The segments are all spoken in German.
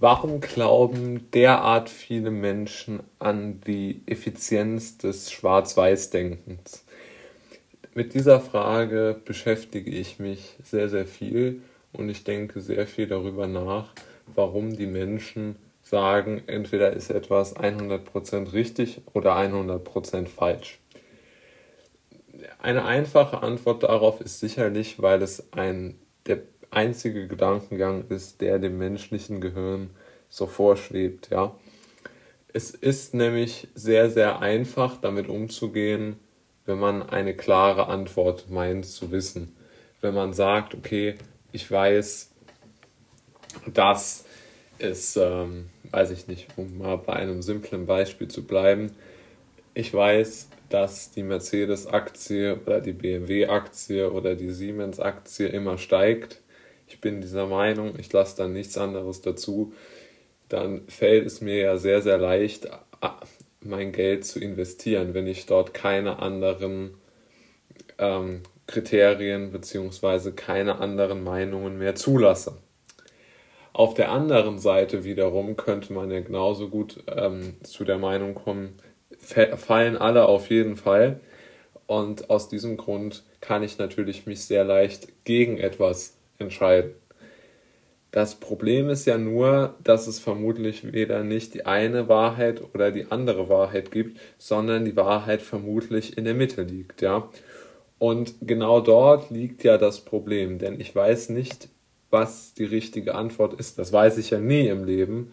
Warum glauben derart viele Menschen an die Effizienz des Schwarz-Weiß-Denkens? Mit dieser Frage beschäftige ich mich sehr, sehr viel und ich denke sehr viel darüber nach, warum die Menschen sagen, entweder ist etwas 100% richtig oder 100% falsch. Eine einfache Antwort darauf ist sicherlich, weil es ein der einzige Gedankengang ist, der dem menschlichen Gehirn so vorschwebt, ja. Es ist nämlich sehr, sehr einfach, damit umzugehen, wenn man eine klare Antwort meint zu wissen. Wenn man sagt, okay, ich weiß, dass es, ähm, weiß ich nicht, um mal bei einem simplen Beispiel zu bleiben, ich weiß, dass die Mercedes-Aktie oder die BMW-Aktie oder die Siemens-Aktie immer steigt ich bin dieser Meinung, ich lasse dann nichts anderes dazu, dann fällt es mir ja sehr, sehr leicht, mein Geld zu investieren, wenn ich dort keine anderen ähm, Kriterien bzw. keine anderen Meinungen mehr zulasse. Auf der anderen Seite wiederum könnte man ja genauso gut ähm, zu der Meinung kommen, fallen alle auf jeden Fall. Und aus diesem Grund kann ich natürlich mich sehr leicht gegen etwas entscheiden. Das Problem ist ja nur, dass es vermutlich weder nicht die eine Wahrheit oder die andere Wahrheit gibt, sondern die Wahrheit vermutlich in der Mitte liegt, ja. Und genau dort liegt ja das Problem, denn ich weiß nicht, was die richtige Antwort ist. Das weiß ich ja nie im Leben,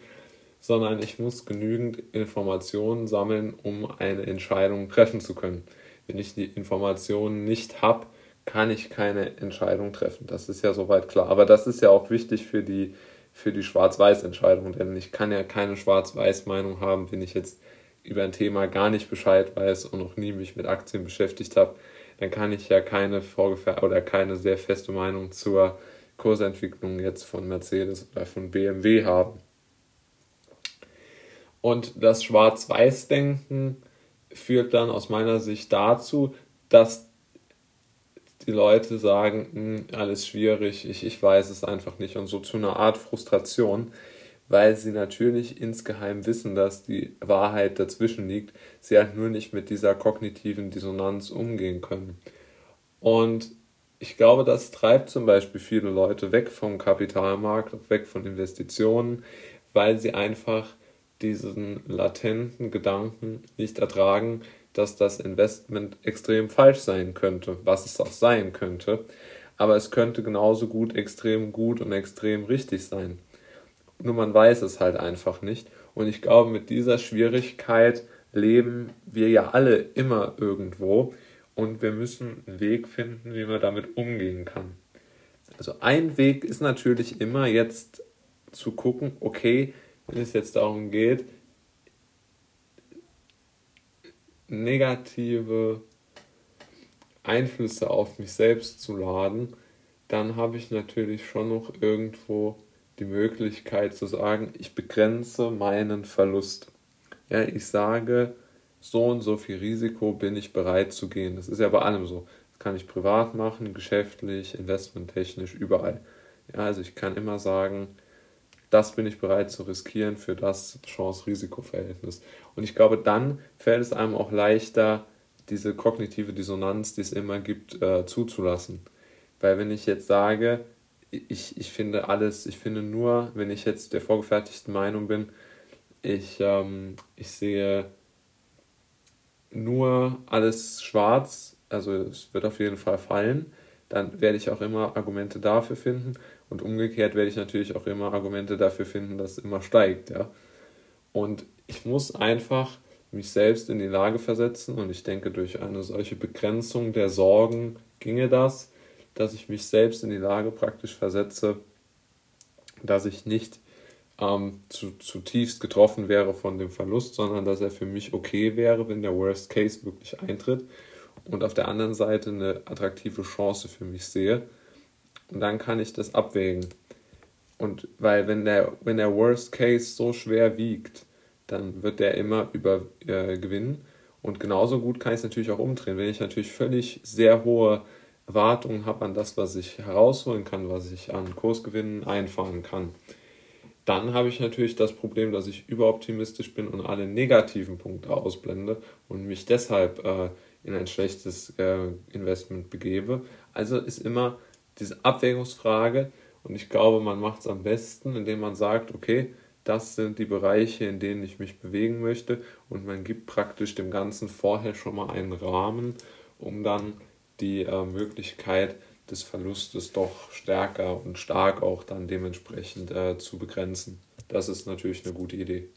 sondern ich muss genügend Informationen sammeln, um eine Entscheidung treffen zu können. Wenn ich die Informationen nicht habe, kann ich keine Entscheidung treffen. Das ist ja soweit klar. Aber das ist ja auch wichtig für die, für die Schwarz-Weiß-Entscheidung, denn ich kann ja keine Schwarz-Weiß-Meinung haben, wenn ich jetzt über ein Thema gar nicht Bescheid weiß und noch nie mich mit Aktien beschäftigt habe, dann kann ich ja keine vorgefer oder keine sehr feste Meinung zur Kursentwicklung jetzt von Mercedes oder von BMW haben. Und das Schwarz-Weiß-Denken führt dann aus meiner Sicht dazu, dass die Leute sagen, hm, alles schwierig, ich, ich weiß es einfach nicht und so zu einer Art Frustration, weil sie natürlich insgeheim wissen, dass die Wahrheit dazwischen liegt, sie halt nur nicht mit dieser kognitiven Dissonanz umgehen können. Und ich glaube, das treibt zum Beispiel viele Leute weg vom Kapitalmarkt, weg von Investitionen, weil sie einfach diesen latenten Gedanken nicht ertragen, dass das Investment extrem falsch sein könnte, was es auch sein könnte. Aber es könnte genauso gut extrem gut und extrem richtig sein. Nur man weiß es halt einfach nicht. Und ich glaube, mit dieser Schwierigkeit leben wir ja alle immer irgendwo. Und wir müssen einen Weg finden, wie man damit umgehen kann. Also ein Weg ist natürlich immer jetzt zu gucken, okay, wenn es jetzt darum geht, negative Einflüsse auf mich selbst zu laden, dann habe ich natürlich schon noch irgendwo die Möglichkeit zu sagen, ich begrenze meinen Verlust. Ja, ich sage, so und so viel Risiko bin ich bereit zu gehen. Das ist ja bei allem so. Das kann ich privat machen, geschäftlich, investmenttechnisch, überall. Ja, also ich kann immer sagen, das bin ich bereit zu riskieren für das Chance-Risiko-Verhältnis. Und ich glaube, dann fällt es einem auch leichter, diese kognitive Dissonanz, die es immer gibt, äh, zuzulassen. Weil wenn ich jetzt sage, ich, ich finde alles, ich finde nur, wenn ich jetzt der vorgefertigten Meinung bin, ich, ähm, ich sehe nur alles schwarz, also es wird auf jeden Fall fallen, dann werde ich auch immer Argumente dafür finden. Und umgekehrt werde ich natürlich auch immer Argumente dafür finden, dass es immer steigt. Ja? Und ich muss einfach mich selbst in die Lage versetzen und ich denke, durch eine solche Begrenzung der Sorgen ginge das, dass ich mich selbst in die Lage praktisch versetze, dass ich nicht ähm, zu, zutiefst getroffen wäre von dem Verlust, sondern dass er für mich okay wäre, wenn der Worst Case wirklich eintritt und auf der anderen Seite eine attraktive Chance für mich sehe. Und dann kann ich das abwägen. Und weil wenn der, wenn der Worst Case so schwer wiegt, dann wird der immer über äh, gewinnen. Und genauso gut kann ich es natürlich auch umdrehen. Wenn ich natürlich völlig sehr hohe Erwartungen habe an das, was ich herausholen kann, was ich an Kursgewinnen einfahren kann, Dann habe ich natürlich das Problem, dass ich überoptimistisch bin und alle negativen Punkte ausblende und mich deshalb äh, in ein schlechtes äh, Investment begebe. Also ist immer diese Abwägungsfrage und ich glaube, man macht es am besten, indem man sagt, okay, das sind die Bereiche, in denen ich mich bewegen möchte und man gibt praktisch dem Ganzen vorher schon mal einen Rahmen, um dann die äh, Möglichkeit des Verlustes doch stärker und stark auch dann dementsprechend äh, zu begrenzen. Das ist natürlich eine gute Idee.